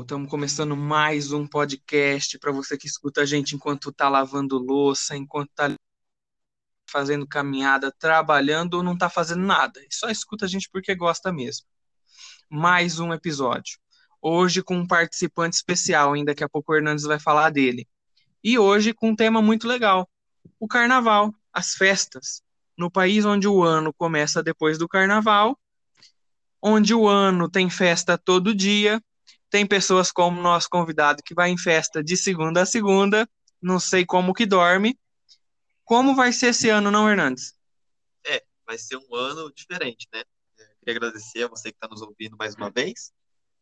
Estamos começando mais um podcast para você que escuta a gente enquanto está lavando louça, enquanto está fazendo caminhada, trabalhando ou não está fazendo nada. Só escuta a gente porque gosta mesmo. Mais um episódio. Hoje com um participante especial, ainda daqui a pouco o Hernandes vai falar dele. E hoje com um tema muito legal: o carnaval, as festas. No país onde o ano começa depois do carnaval, onde o ano tem festa todo dia, tem pessoas como nosso convidado que vai em festa de segunda a segunda, não sei como que dorme. Como vai ser esse ano, não, Hernandes? É, vai ser um ano diferente, né? Eu é, queria agradecer a você que está nos ouvindo mais uma vez.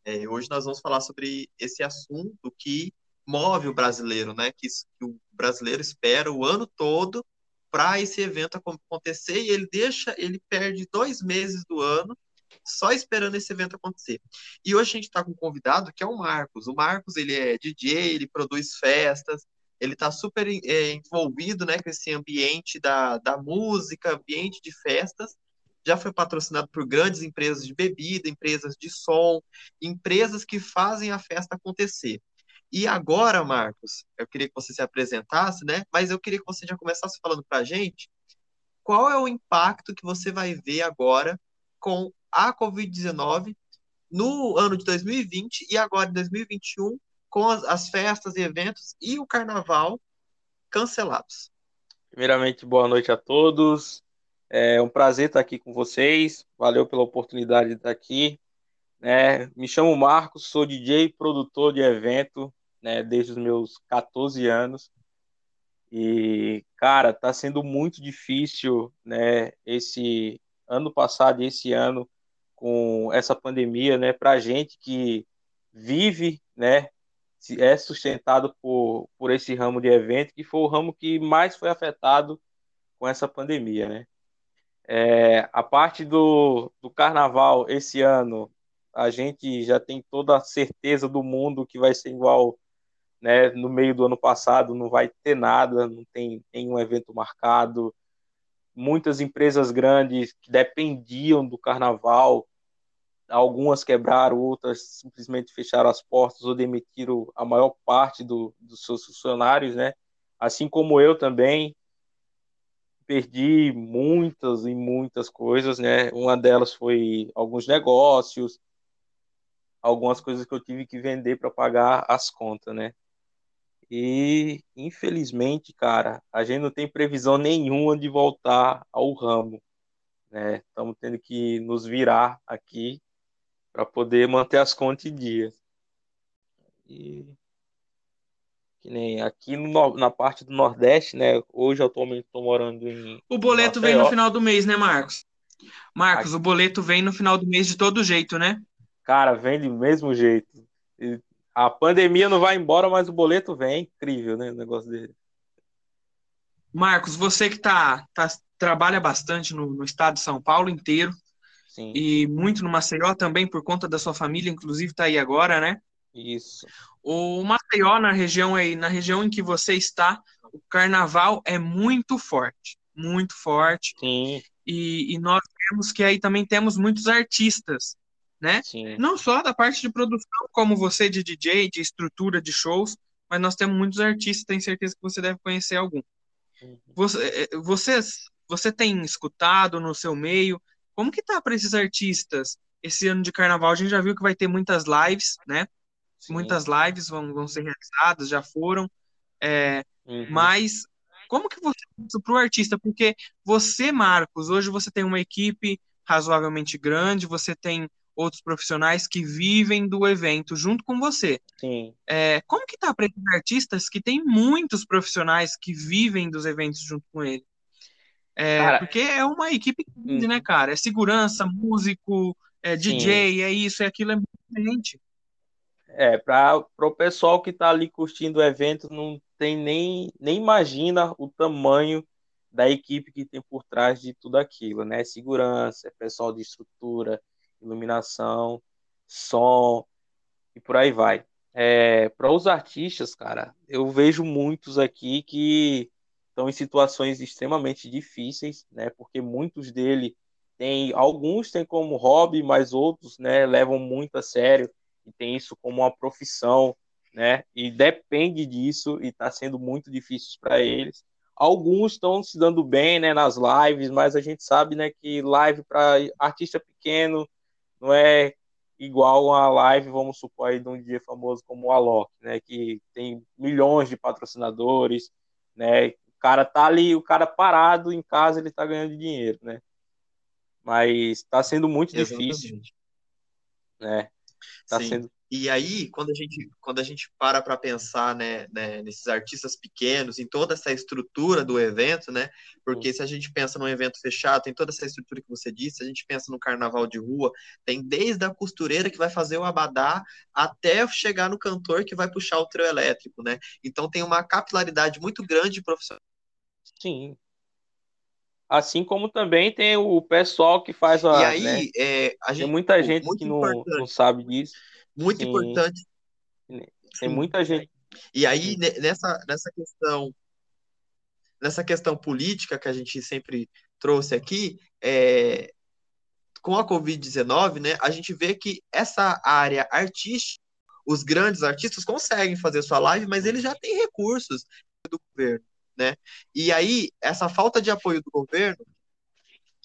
É, hoje nós vamos falar sobre esse assunto que move o brasileiro, né? Que, que o brasileiro espera o ano todo para esse evento acontecer e ele deixa, ele perde dois meses do ano só esperando esse evento acontecer. E hoje a gente está com um convidado que é o Marcos. O Marcos ele é DJ, ele produz festas, ele está super é, envolvido né, com esse ambiente da, da música, ambiente de festas. Já foi patrocinado por grandes empresas de bebida, empresas de som, empresas que fazem a festa acontecer. E agora, Marcos, eu queria que você se apresentasse, né? Mas eu queria que você já começasse falando para a gente qual é o impacto que você vai ver agora com a Covid-19 no ano de 2020 e agora em 2021, com as, as festas e eventos e o carnaval cancelados. Primeiramente, boa noite a todos. É um prazer estar aqui com vocês. Valeu pela oportunidade de estar aqui. É, me chamo Marcos, sou DJ e produtor de evento né, desde os meus 14 anos. E, cara, tá sendo muito difícil, né, esse ano passado e esse ano com essa pandemia, né, para a gente que vive, né, é sustentado por, por esse ramo de evento, que foi o ramo que mais foi afetado com essa pandemia, né. É, a parte do, do carnaval esse ano, a gente já tem toda a certeza do mundo que vai ser igual né, no meio do ano passado, não vai ter nada, não tem nenhum evento marcado, muitas empresas grandes que dependiam do carnaval, algumas quebraram, outras simplesmente fecharam as portas ou demitiram a maior parte do, dos seus funcionários, né? Assim como eu também perdi muitas e muitas coisas, né? Uma delas foi alguns negócios, algumas coisas que eu tive que vender para pagar as contas, né? E, infelizmente, cara, a gente não tem previsão nenhuma de voltar ao ramo. Né? Estamos tendo que nos virar aqui para poder manter as contas em dia. E que nem aqui no, na parte do Nordeste, né? Hoje atualmente estou morando em. O boleto vem no final do mês, né, Marcos? Marcos, aqui. o boleto vem no final do mês de todo jeito, né? Cara, vem do mesmo jeito. A pandemia não vai embora, mas o boleto vem. É incrível, né? O negócio dele. Marcos, você que tá, tá trabalha bastante no, no, estado de São Paulo inteiro Sim. e muito no Maceió também por conta da sua família, inclusive tá aí agora, né? Isso. O Maceió na região aí, na região em que você está, o carnaval é muito forte, muito forte. Sim. E, e nós temos que aí também temos muitos artistas né? Sim. Não só da parte de produção, como você de DJ, de estrutura de shows, mas nós temos muitos artistas, tenho certeza que você deve conhecer algum. Uhum. Você, é, é, você, você tem escutado no seu meio, como que tá para esses artistas esse ano de carnaval? A gente já viu que vai ter muitas lives, né? Sim. Muitas lives vão, vão ser realizadas, já foram, é, uhum. mas como que você isso para o artista? Porque você, Marcos, hoje você tem uma equipe razoavelmente grande, você tem outros profissionais que vivem do evento junto com você. Sim. É, como que tá para esses artistas que tem muitos profissionais que vivem dos eventos junto com ele? É, cara, porque é uma equipe grande, hum. né, cara? É segurança, músico, é DJ, Sim. é isso, é aquilo, é gente. É, para o pessoal que está ali curtindo o evento, não tem nem, nem imagina o tamanho da equipe que tem por trás de tudo aquilo, né? Segurança, pessoal de estrutura, iluminação, som e por aí vai. É, para os artistas, cara, eu vejo muitos aqui que estão em situações extremamente difíceis, né? Porque muitos dele têm, alguns têm como hobby, mas outros, né, levam muito a sério que tem isso como uma profissão, né? E depende disso e está sendo muito difícil para eles. Alguns estão se dando bem, né, nas lives, mas a gente sabe, né, que live para artista pequeno não é igual a live, vamos supor, aí, de um dia famoso como o Alok, né, que tem milhões de patrocinadores, né, cara tá ali, o cara parado em casa, ele tá ganhando dinheiro, né, mas está sendo muito Exatamente. difícil, né, tá Sim. sendo e aí, quando a gente, quando a gente para para pensar né, né, nesses artistas pequenos, em toda essa estrutura do evento, né? Porque se a gente pensa num evento fechado, tem toda essa estrutura que você disse, a gente pensa no carnaval de rua, tem desde a costureira que vai fazer o abadá até chegar no cantor que vai puxar o trio elétrico, né? Então tem uma capilaridade muito grande de profissionais. Sim. Assim como também tem o pessoal que faz a. E aí, né? é, a gente, tem muita gente que não, não sabe disso muito Sim. importante. Tem muita gente. E aí, nessa, nessa questão nessa questão política que a gente sempre trouxe aqui, é, com a Covid-19, né, a gente vê que essa área artística, os grandes artistas conseguem fazer sua live, mas eles já têm recursos do governo, né? E aí, essa falta de apoio do governo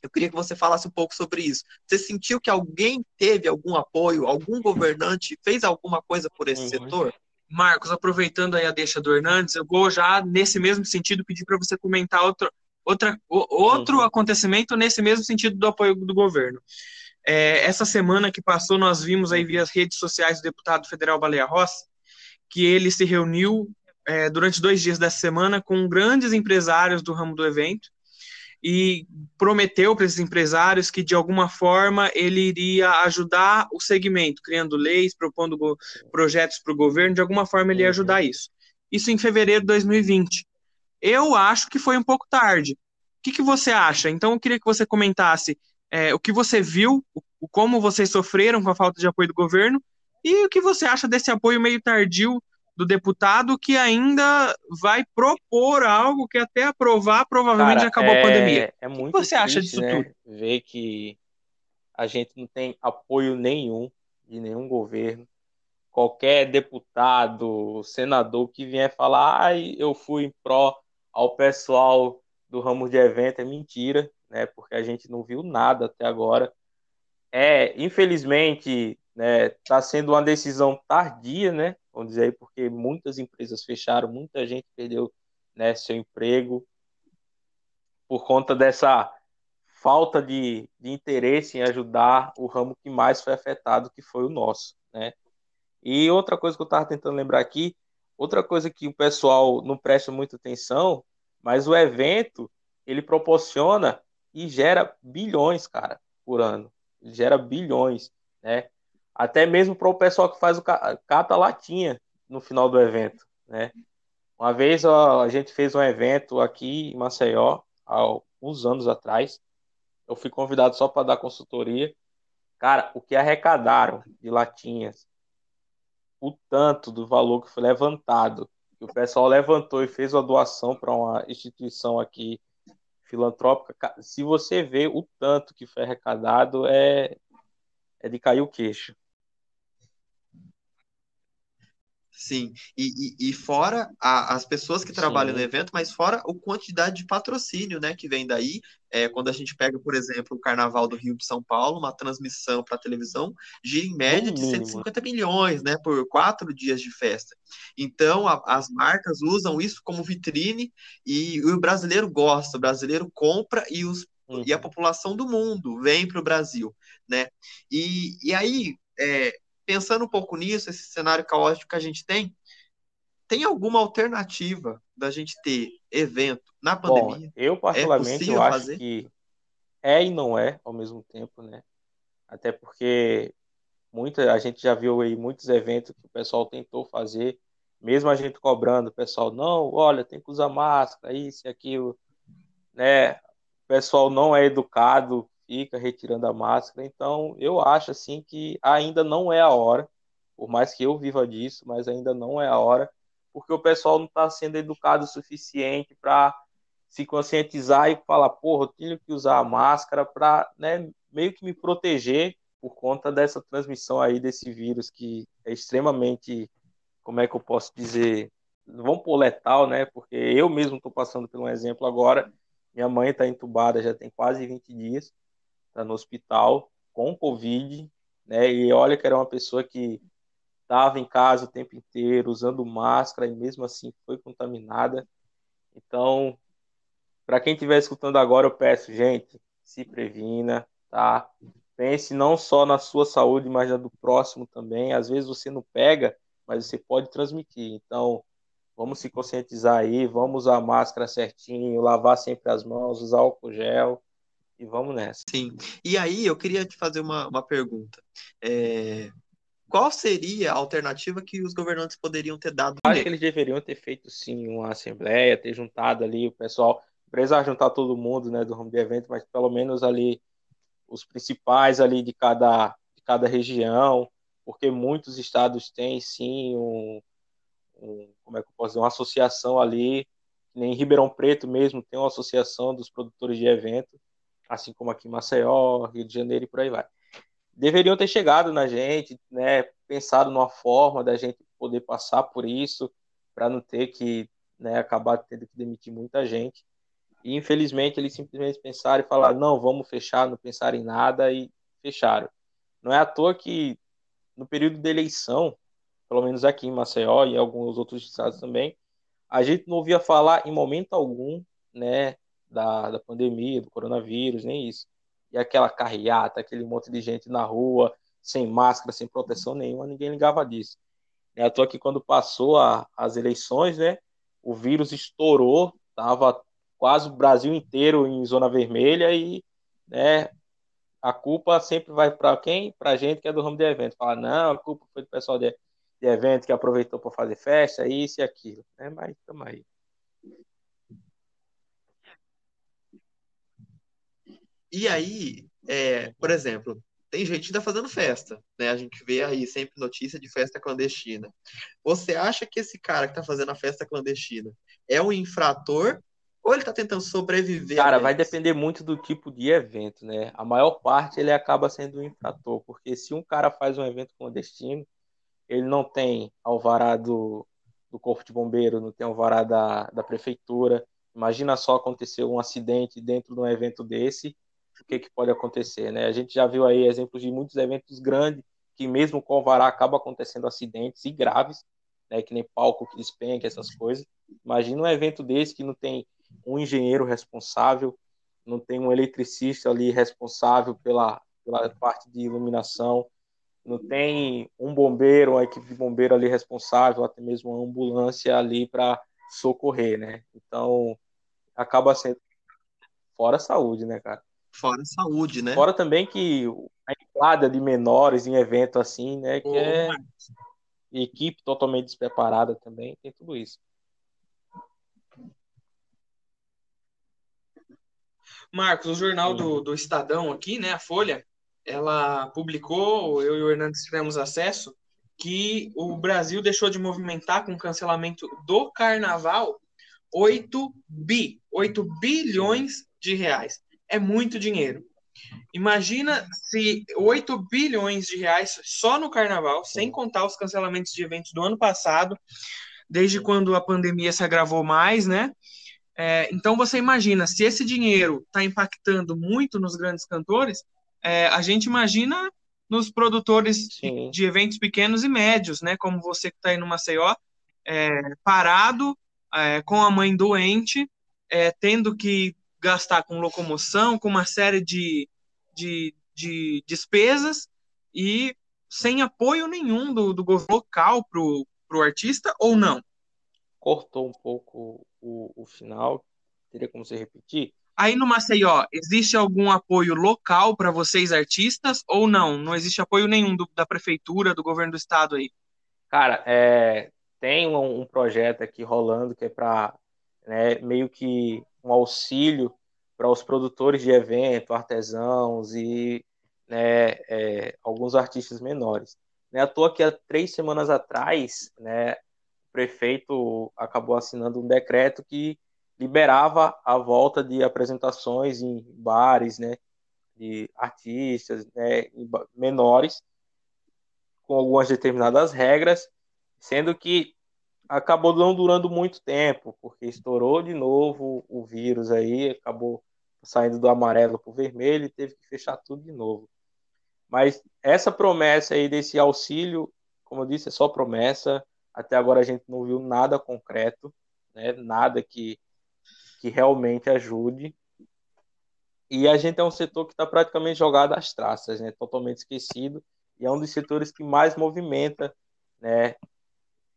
eu queria que você falasse um pouco sobre isso. Você sentiu que alguém teve algum apoio, algum governante fez alguma coisa por esse uhum. setor? Marcos, aproveitando aí a deixa do Hernandes, eu vou já, nesse mesmo sentido, pedir para você comentar outro, outra, outro uhum. acontecimento nesse mesmo sentido do apoio do governo. É, essa semana que passou, nós vimos aí via as redes sociais do deputado federal Baleia Rossi, que ele se reuniu é, durante dois dias dessa semana com grandes empresários do ramo do evento, e prometeu para esses empresários que de alguma forma ele iria ajudar o segmento, criando leis, propondo projetos para o governo, de alguma forma ele ia ajudar uhum. isso. Isso em fevereiro de 2020. Eu acho que foi um pouco tarde. O que, que você acha? Então eu queria que você comentasse é, o que você viu, o, como vocês sofreram com a falta de apoio do governo e o que você acha desse apoio meio tardio do deputado que ainda vai propor algo que até aprovar provavelmente Cara, acabou é, a pandemia. É muito o que você triste, acha disso né? tudo? Ver que a gente não tem apoio nenhum de nenhum governo. Qualquer deputado, senador que vier falar, ai, eu fui em pró ao pessoal do ramo de evento, é mentira, né? Porque a gente não viu nada até agora. É, infelizmente, né, tá sendo uma decisão tardia, né? Vamos dizer aí, porque muitas empresas fecharam, muita gente perdeu né, seu emprego por conta dessa falta de, de interesse em ajudar o ramo que mais foi afetado, que foi o nosso, né? E outra coisa que eu estava tentando lembrar aqui, outra coisa que o pessoal não presta muita atenção, mas o evento, ele proporciona e gera bilhões, cara, por ano. Ele gera bilhões, né? Até mesmo para o pessoal que faz o cata latinha no final do evento, né? Uma vez ó, a gente fez um evento aqui em Maceió, há uns anos atrás. Eu fui convidado só para dar consultoria. Cara, o que arrecadaram de latinhas, o tanto do valor que foi levantado, que o pessoal levantou e fez uma doação para uma instituição aqui filantrópica, se você vê o tanto que foi arrecadado, é, é de cair o queixo. Sim, e, e, e fora a, as pessoas que trabalham Sim. no evento, mas fora a quantidade de patrocínio, né, que vem daí. É, quando a gente pega, por exemplo, o Carnaval do Rio de São Paulo, uma transmissão para televisão, gira em média de 150 milhões, né, por quatro dias de festa. Então, a, as marcas usam isso como vitrine e, e, o brasileiro gosta, o brasileiro compra e, os, e a uhum. população do mundo vem para o Brasil, né? E, e aí, é, pensando um pouco nisso, esse cenário caótico que a gente tem, tem alguma alternativa da gente ter evento na pandemia? Bom, eu particularmente é eu acho fazer? que é e não é ao mesmo tempo, né? Até porque muita a gente já viu aí muitos eventos que o pessoal tentou fazer, mesmo a gente cobrando, o pessoal não, olha, tem que usar máscara, isso e aquilo, né? O pessoal não é educado fica retirando a máscara. Então, eu acho assim que ainda não é a hora, por mais que eu viva disso, mas ainda não é a hora, porque o pessoal não está sendo educado o suficiente para se conscientizar e falar, porra, eu tenho que usar a máscara para né, meio que me proteger por conta dessa transmissão aí desse vírus que é extremamente, como é que eu posso dizer, vamos pôr letal, né? Porque eu mesmo estou passando por um exemplo agora. Minha mãe está entubada já tem quase 20 dias, está no hospital com Covid, né? E olha que era uma pessoa que estava em casa o tempo inteiro, usando máscara e mesmo assim foi contaminada. Então, para quem estiver escutando agora, eu peço, gente, se previna, tá? Pense não só na sua saúde, mas na do próximo também. Às vezes você não pega, mas você pode transmitir. Então, vamos se conscientizar aí, vamos usar máscara certinho, lavar sempre as mãos, usar álcool gel e vamos nessa. Sim. E aí, eu queria te fazer uma, uma pergunta. É... Qual seria a alternativa que os governantes poderiam ter dado? Acho que eles deveriam ter feito sim uma assembleia, ter juntado ali o pessoal, precisar juntar todo mundo, né, do ramo de evento, mas pelo menos ali os principais ali de cada, de cada região, porque muitos estados têm sim um, um, como é que eu posso dizer, uma associação ali, nem em Ribeirão Preto mesmo tem uma associação dos produtores de evento, assim como aqui em Maceió, Rio de Janeiro e por aí vai. Deveriam ter chegado na gente, né, pensado numa forma da gente poder passar por isso, para não ter que né, acabar tendo que demitir muita gente. E infelizmente eles simplesmente pensaram e falaram: não, vamos fechar, não pensaram em nada e fecharam. Não é à toa que no período de eleição, pelo menos aqui em Maceió e em alguns outros estados também, a gente não ouvia falar em momento algum, né, da, da pandemia, do coronavírus, nem isso. E aquela carreata, aquele monte de gente na rua, sem máscara, sem proteção nenhuma, ninguém ligava disso. É à toa que quando passou a, as eleições, né, o vírus estourou, tava quase o Brasil inteiro em zona vermelha e né, a culpa sempre vai para quem? Para a gente que é do ramo de evento. Fala, não, a culpa foi do pessoal de, de evento que aproveitou para fazer festa, isso e aquilo. Né? Mas estamos aí. E aí, é, por exemplo, tem gente que está fazendo festa, né? A gente vê aí sempre notícia de festa clandestina. Você acha que esse cara que está fazendo a festa clandestina é um infrator ou ele está tentando sobreviver? Cara, vai depender muito do tipo de evento, né? A maior parte ele acaba sendo um infrator, porque se um cara faz um evento clandestino, ele não tem alvará do, do Corpo de Bombeiro, não tem alvará da, da prefeitura. Imagina só acontecer um acidente dentro de um evento desse, o que, que pode acontecer, né? A gente já viu aí exemplos de muitos eventos grandes que mesmo com alvará acaba acontecendo acidentes e graves, né? Que nem palco que despenca, essas coisas. Imagina um evento desse que não tem um engenheiro responsável, não tem um eletricista ali responsável pela, pela parte de iluminação, não tem um bombeiro, uma equipe de bombeiro ali responsável, até mesmo uma ambulância ali para socorrer, né? Então, acaba sendo fora a saúde, né, cara? Fora a saúde, né? Fora também que a entrada de menores em evento assim, né, que oh, é equipe totalmente despreparada também, tem tudo isso. Marcos, o jornal do, do Estadão aqui, né, a Folha, ela publicou, eu e o Hernandes tivemos acesso, que o Brasil deixou de movimentar com o cancelamento do carnaval 8 bi, 8 bilhões de reais. É muito dinheiro. Imagina se 8 bilhões de reais só no carnaval, sem contar os cancelamentos de eventos do ano passado, desde quando a pandemia se agravou mais, né? É, então você imagina, se esse dinheiro está impactando muito nos grandes cantores, é, a gente imagina nos produtores de, de, eventos pequenos e médios, né? Como você que está aí no Maceió, é, parado, é, com a mãe doente, é, tendo que gastar com locomoção, com uma série de, de, de despesas e sem apoio nenhum do, do governo local para o artista, ou não? Cortou um pouco o, o final. Teria como você repetir? Aí no Maceió, existe algum apoio local para vocês artistas ou não? Não existe apoio nenhum do, da prefeitura, do governo do estado aí? Cara, é, tem um, um, projeto aqui rolando que é para né, meio que um auxílio para os produtores de evento, artesãos e né, é, alguns artistas menores. Né, à toa que há três semanas atrás, né, prefeito acabou assinando um decreto que liberava a volta de apresentações em bares, né, de artistas né, menores, com algumas determinadas regras, sendo que acabou não durando muito tempo, porque estourou de novo o vírus aí, acabou saindo do amarelo para o vermelho e teve que fechar tudo de novo. Mas essa promessa aí desse auxílio, como eu disse, é só promessa. Até agora a gente não viu nada concreto, né? nada que, que realmente ajude. E a gente é um setor que está praticamente jogado às traças, né? totalmente esquecido, e é um dos setores que mais movimenta né?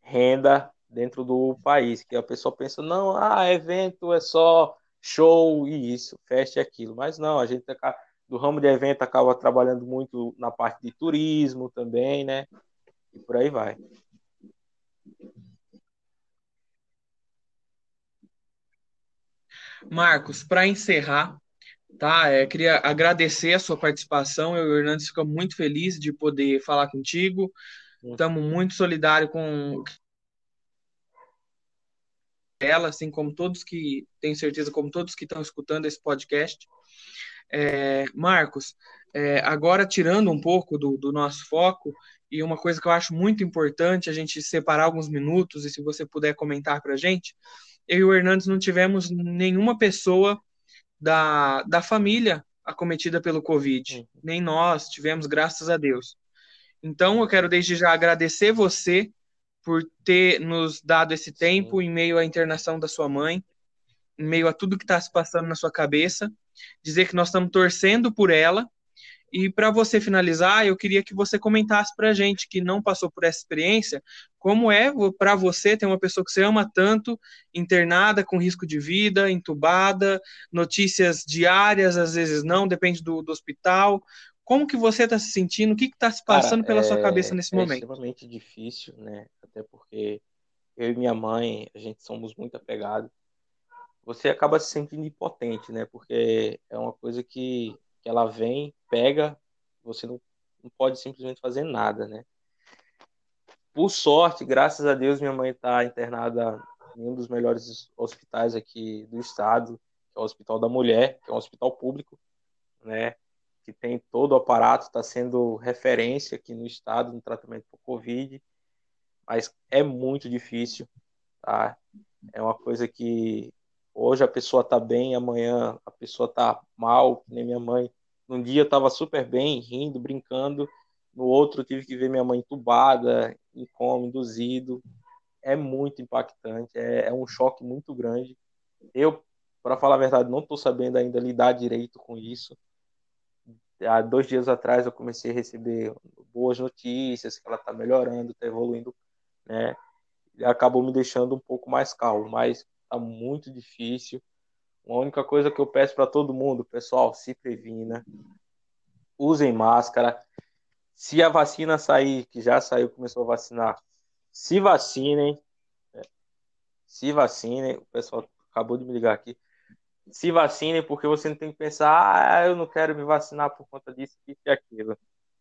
renda dentro do país, que a pessoa pensa, não, ah, evento é só show e isso, festa e aquilo. Mas não, a gente do ramo de evento acaba trabalhando muito na parte de turismo também, né? E por aí vai. Marcos, para encerrar, tá? É, queria agradecer a sua participação. Eu e o Hernandes ficamos muito felizes de poder falar contigo. Estamos muito solidários com ela, assim como todos que, tenho certeza, como todos que estão escutando esse podcast. É, Marcos, é, agora tirando um pouco do, do nosso foco, e uma coisa que eu acho muito importante a gente separar alguns minutos, e se você puder comentar para a gente, eu e o Hernandes não tivemos nenhuma pessoa da, da família acometida pelo Covid, uhum. nem nós tivemos, graças a Deus. Então, eu quero desde já agradecer você por ter nos dado esse tempo Sim. em meio à internação da sua mãe, em meio a tudo que está se passando na sua cabeça, dizer que nós estamos torcendo por ela. E para você finalizar, eu queria que você comentasse para a gente que não passou por essa experiência, como é para você ter uma pessoa que você ama tanto, internada, com risco de vida, entubada, notícias diárias, às vezes não, depende do, do hospital. Como que você está se sentindo? O que está se passando Cara, pela é, sua cabeça nesse é momento? É extremamente difícil, né? Até porque eu e minha mãe, a gente somos muito apegados. Você acaba se sentindo impotente, né? Porque é uma coisa que, que ela vem, pega, você não, não pode simplesmente fazer nada, né? Por sorte, graças a Deus, minha mãe está internada em um dos melhores hospitais aqui do estado, que é o Hospital da Mulher, que é um hospital público, né? Que tem todo o aparato, está sendo referência aqui no estado no tratamento por Covid, mas é muito difícil, tá? É uma coisa que hoje a pessoa está bem, amanhã a pessoa está mal, nem minha mãe. Num dia estava super bem, rindo, brincando, no outro tive que ver minha mãe entubada, em coma, induzido. É muito impactante, é, é um choque muito grande. Eu, para falar a verdade, não estou sabendo ainda lidar direito com isso há dois dias atrás eu comecei a receber boas notícias, que ela está melhorando, está evoluindo, né? E acabou me deixando um pouco mais calmo, mas está muito difícil. A única coisa que eu peço para todo mundo, pessoal, se previna, usem máscara. Se a vacina sair, que já saiu, começou a vacinar, se vacinem. Né? Se vacinem. O pessoal acabou de me ligar aqui se vacinem, porque você não tem que pensar, ah, eu não quero me vacinar por conta disso, e aquilo.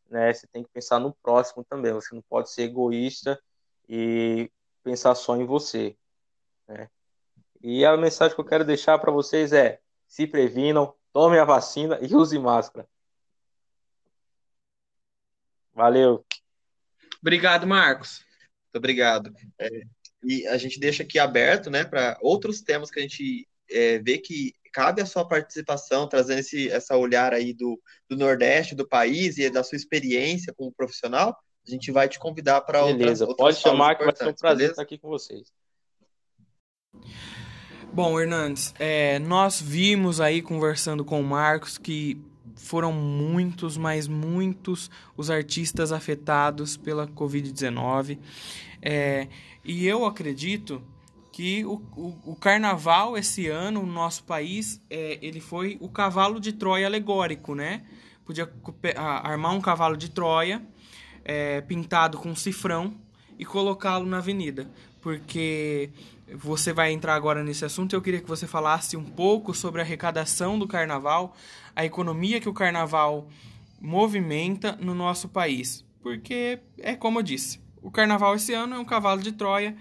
Né? Você tem que pensar no próximo também. Você não pode ser egoísta e pensar só em você. Né? E a mensagem que eu quero deixar para vocês é: se previnam, tomem a vacina e use máscara. Valeu. Obrigado, Marcos. Muito obrigado. É, e a gente deixa aqui aberto, né, para outros temas que a gente é, ver que cabe a sua participação, trazendo esse essa olhar aí do, do Nordeste, do país e da sua experiência como profissional, a gente vai te convidar para outras Beleza, pode chamar que vai ser um prazer beleza? estar aqui com vocês. Bom, Hernandes, é, nós vimos aí conversando com o Marcos que foram muitos, mas muitos os artistas afetados pela Covid-19. É, e eu acredito que o, o, o, carnaval esse ano no nosso país é, ele foi o cavalo de Troia alegórico, né? Podia armar um cavalo de Troia é, pintado com cifrão e colocá-lo na avenida, porque você vai entrar agora nesse assunto. Eu queria que você falasse um pouco sobre a arrecadação do carnaval, a economia que o carnaval movimenta no nosso país, porque é como eu disse, o carnaval esse ano é um cavalo de Troia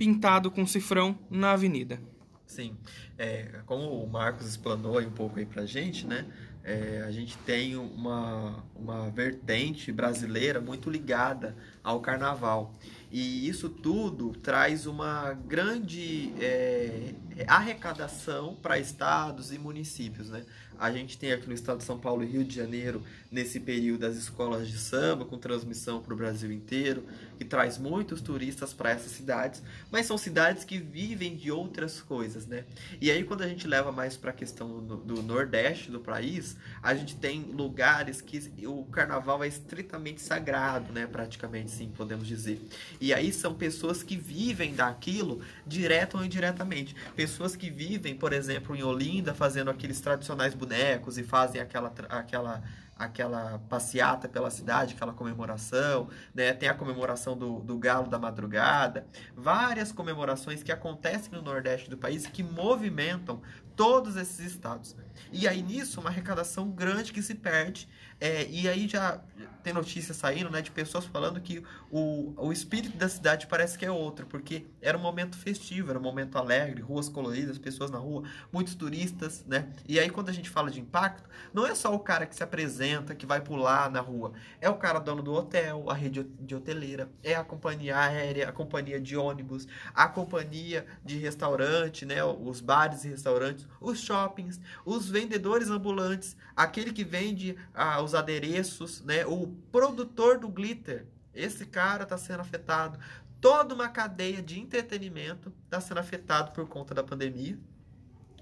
pintado com cifrão na avenida. Sim, é, como o Marcos explanou aí um pouco aí pra gente, né? é, a gente tem uma, uma vertente brasileira muito ligada ao carnaval. E isso tudo traz uma grande é, arrecadação para estados e municípios. Né? A gente tem aqui no estado de São Paulo e Rio de Janeiro, nesse período, as escolas de samba, com transmissão para o Brasil inteiro, que traz muitos turistas para essas cidades, mas são cidades que vivem de outras coisas. Né? E aí, quando a gente leva mais para a questão do, do nordeste do país, a gente tem lugares que o carnaval é estritamente sagrado, né? praticamente, sim, podemos dizer. E aí são pessoas que vivem daquilo direto ou indiretamente. Pessoas que vivem, por exemplo, em Olinda, fazendo aqueles tradicionais bonecos e fazem aquela, aquela aquela passeata pela cidade, aquela comemoração, né? Tem a comemoração do, do Galo da Madrugada, várias comemorações que acontecem no Nordeste do país que movimentam todos esses estados. E aí nisso, uma arrecadação grande que se perde é, e aí já tem notícias saindo, né, de pessoas falando que o, o espírito da cidade parece que é outro, porque era um momento festivo, era um momento alegre, ruas coloridas, pessoas na rua, muitos turistas, né? E aí quando a gente fala de impacto, não é só o cara que se apresenta, que vai pular na rua, é o cara dono do hotel, a rede de hoteleira, é a companhia aérea, a companhia de ônibus, a companhia de restaurante, né, os bares e restaurantes, os shoppings, os vendedores ambulantes, aquele que vende ah, os adereços, né? O produtor do glitter, esse cara está sendo afetado. Toda uma cadeia de entretenimento está sendo afetado por conta da pandemia.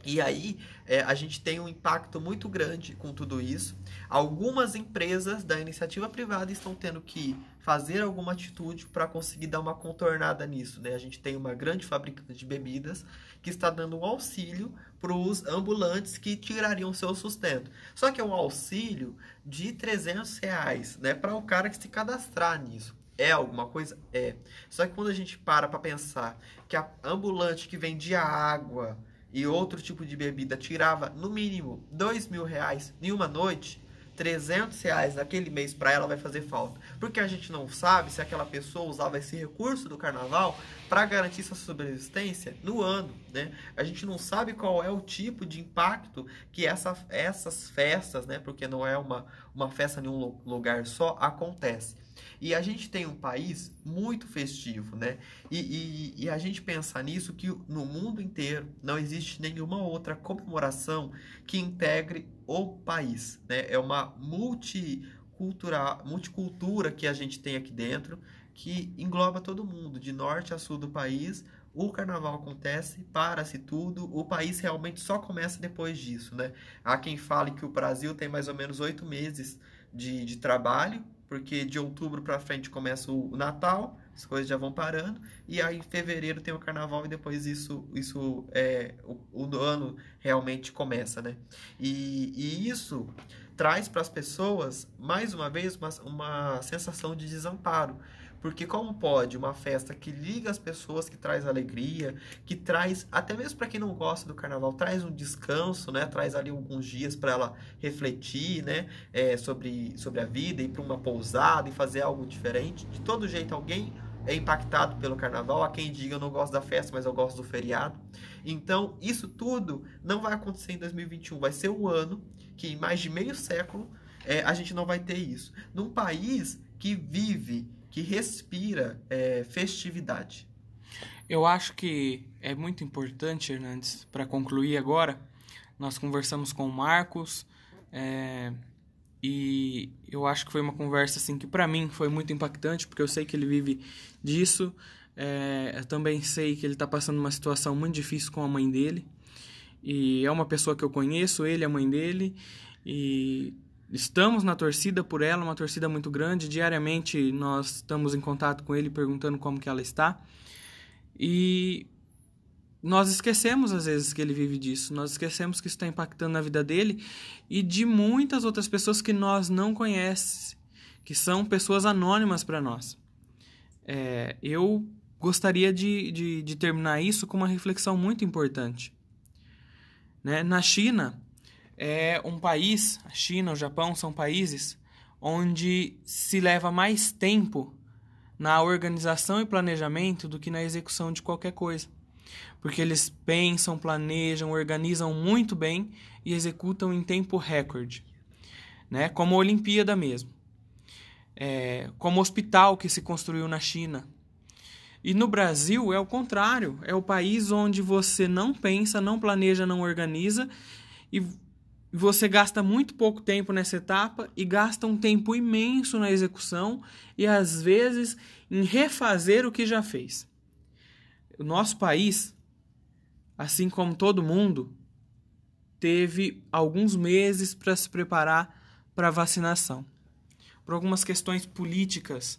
E aí é, a gente tem um impacto muito grande com tudo isso. Algumas empresas da iniciativa privada estão tendo que fazer alguma atitude para conseguir dar uma contornada nisso. Né? A gente tem uma grande fabricante de bebidas que está dando um auxílio para os ambulantes que tirariam seu sustento. Só que é um auxílio de 300 reais né? para o cara que se cadastrar nisso. É alguma coisa? É. Só que quando a gente para para pensar que a ambulante que vendia água e outro tipo de bebida tirava no mínimo dois mil reais em uma noite, 300 reais naquele mês para ela vai fazer falta. Porque a gente não sabe se aquela pessoa usava esse recurso do carnaval para garantir sua sobrevivência no ano, né? A gente não sabe qual é o tipo de impacto que essa, essas festas, né? Porque não é uma, uma festa em um lugar só, acontece. E a gente tem um país muito festivo, né? E, e, e, a gente pensa nisso que no mundo inteiro não existe nenhuma outra comemoração que integre o país, né? É uma multicultura, multicultura que a gente tem aqui dentro, que engloba todo mundo, de norte a sul do país. O carnaval acontece, para-se tudo, o país realmente só começa depois disso, né? Há quem fale que o Brasil tem mais ou menos oito meses de, de trabalho porque de outubro para frente começa o Natal, as coisas já vão parando, e aí em fevereiro tem o Carnaval e depois isso, isso é, o, o ano realmente começa, né? E, e isso traz para as pessoas, mais uma vez, uma, uma sensação de desamparo, porque como pode uma festa que liga as pessoas, que traz alegria, que traz, até mesmo para quem não gosta do carnaval, traz um descanso, né? Traz ali alguns dias para ela refletir, né? É, sobre, sobre a vida, ir para uma pousada e fazer algo diferente. De todo jeito, alguém é impactado pelo carnaval. Há quem diga eu não gosto da festa, mas eu gosto do feriado. Então, isso tudo não vai acontecer em 2021. Vai ser o ano que, em mais de meio século, é, a gente não vai ter isso. Num país que vive que respira é, festividade. Eu acho que é muito importante, Hernandes, para concluir agora, nós conversamos com o Marcos é, e eu acho que foi uma conversa assim que para mim foi muito impactante, porque eu sei que ele vive disso, é, eu também sei que ele está passando uma situação muito difícil com a mãe dele, e é uma pessoa que eu conheço, ele, a mãe dele, e Estamos na torcida por ela, uma torcida muito grande. Diariamente nós estamos em contato com ele perguntando como que ela está. E nós esquecemos às vezes que ele vive disso. Nós esquecemos que isso está impactando na vida dele e de muitas outras pessoas que nós não conhecemos, que são pessoas anônimas para nós. É, eu gostaria de, de, de terminar isso com uma reflexão muito importante. Né? Na China, é um país, a China, o Japão são países onde se leva mais tempo na organização e planejamento do que na execução de qualquer coisa. porque eles pensam, planejam, organizam muito bem e executam em tempo recorde, né? Como a Olimpíada mesmo, é, como o hospital que se construiu na China. E no Brasil é o contrário, é o país onde você não pensa, não planeja, não organiza e você gasta muito pouco tempo nessa etapa e gasta um tempo imenso na execução e às vezes em refazer o que já fez. O nosso país, assim como todo mundo, teve alguns meses para se preparar para a vacinação. Por algumas questões políticas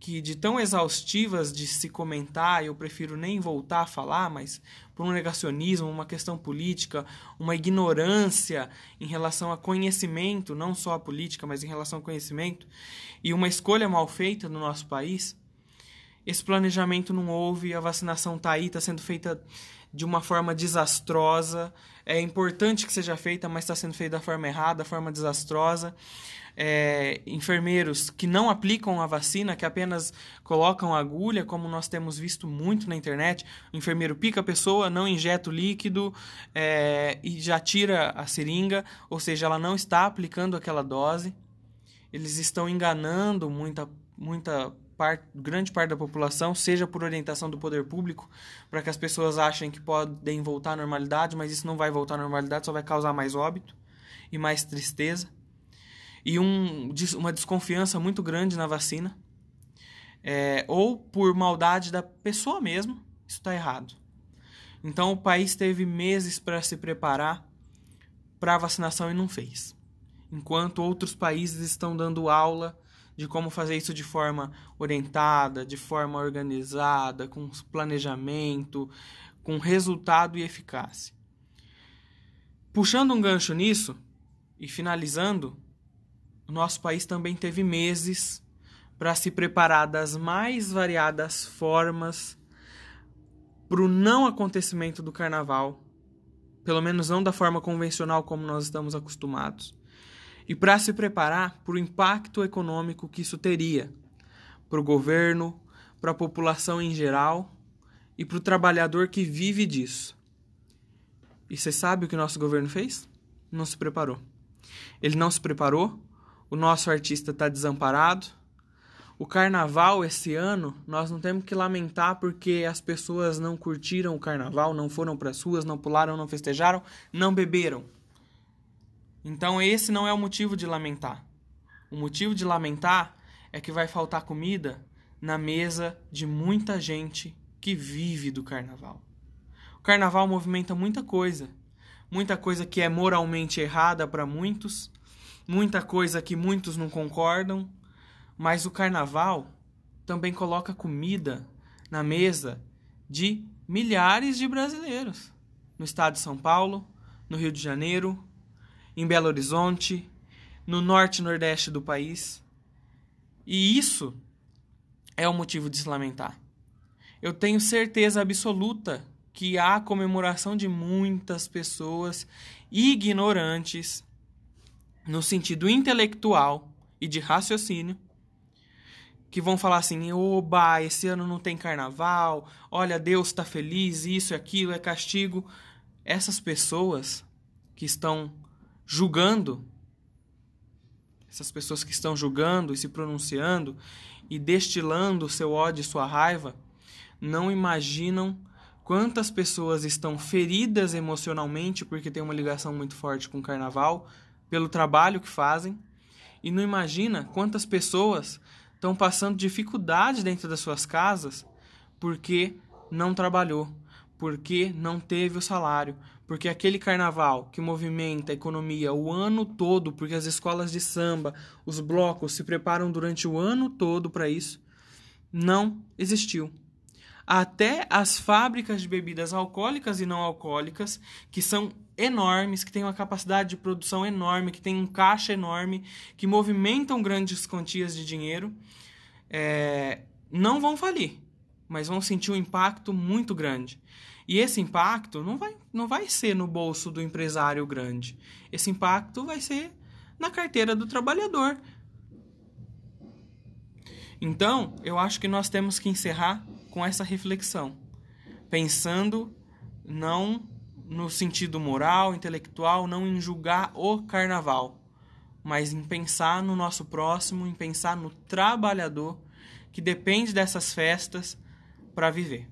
que de tão exaustivas de se comentar, eu prefiro nem voltar a falar, mas por um negacionismo, uma questão política, uma ignorância em relação a conhecimento, não só a política, mas em relação ao conhecimento, e uma escolha mal feita no nosso país, esse planejamento não houve, a vacinação está aí, está sendo feita de uma forma desastrosa. É importante que seja feita, mas está sendo feita da forma errada, da forma desastrosa é, enfermeiros que não aplicam a vacina, que apenas colocam agulha, como nós temos visto muito na internet. O enfermeiro pica a pessoa, não injeta o líquido é, e já tira a seringa, ou seja, ela não está aplicando aquela dose. Eles estão enganando muita, muita parte, grande parte da população, seja por orientação do poder público, para que as pessoas achem que podem voltar à normalidade, mas isso não vai voltar à normalidade, só vai causar mais óbito e mais tristeza e um, uma desconfiança muito grande na vacina, é, ou por maldade da pessoa mesmo, isso está errado. Então o país teve meses para se preparar para a vacinação e não fez. Enquanto outros países estão dando aula de como fazer isso de forma orientada, de forma organizada, com planejamento, com resultado e eficácia. Puxando um gancho nisso e finalizando, nosso país também teve meses para se preparar das mais variadas formas para o não acontecimento do carnaval, pelo menos não da forma convencional como nós estamos acostumados, e para se preparar para o impacto econômico que isso teria para o governo, para a população em geral e para o trabalhador que vive disso. E você sabe o que nosso governo fez? Não se preparou. Ele não se preparou o nosso artista está desamparado. O carnaval esse ano, nós não temos que lamentar porque as pessoas não curtiram o carnaval, não foram para as ruas, não pularam, não festejaram, não beberam. Então esse não é o motivo de lamentar. O motivo de lamentar é que vai faltar comida na mesa de muita gente que vive do carnaval. O carnaval movimenta muita coisa, muita coisa que é moralmente errada para muitos, muita coisa que muitos não concordam, mas o carnaval também coloca comida na mesa de milhares de brasileiros no estado de São Paulo, no Rio de Janeiro, em Belo Horizonte, no norte e nordeste do país. E isso é o motivo de se lamentar. Eu tenho certeza absoluta que há comemoração de muitas pessoas ignorantes no sentido intelectual e de raciocínio, que vão falar assim: oba, esse ano não tem carnaval, olha, Deus está feliz, isso e aquilo é castigo. Essas pessoas que estão julgando, essas pessoas que estão julgando e se pronunciando e destilando seu ódio e sua raiva, não imaginam quantas pessoas estão feridas emocionalmente porque tem uma ligação muito forte com o carnaval pelo trabalho que fazem e não imagina quantas pessoas estão passando dificuldade dentro das suas casas porque não trabalhou, porque não teve o salário, porque aquele carnaval que movimenta a economia o ano todo, porque as escolas de samba, os blocos se preparam durante o ano todo para isso, não existiu até as fábricas de bebidas alcoólicas e não alcoólicas, que são enormes, que têm uma capacidade de produção enorme, que têm um caixa enorme, que movimentam grandes quantias de dinheiro, é, não vão falir, mas vão sentir um impacto muito grande. E esse impacto não vai, não vai ser no bolso do empresário grande. Esse impacto vai ser na carteira do trabalhador. Então, eu acho que nós temos que encerrar com essa reflexão. pensando não no sentido moral, intelectual, não em julgar o carnaval, mas em pensar no nosso próximo, em pensar no trabalhador que depende dessas festas para viver.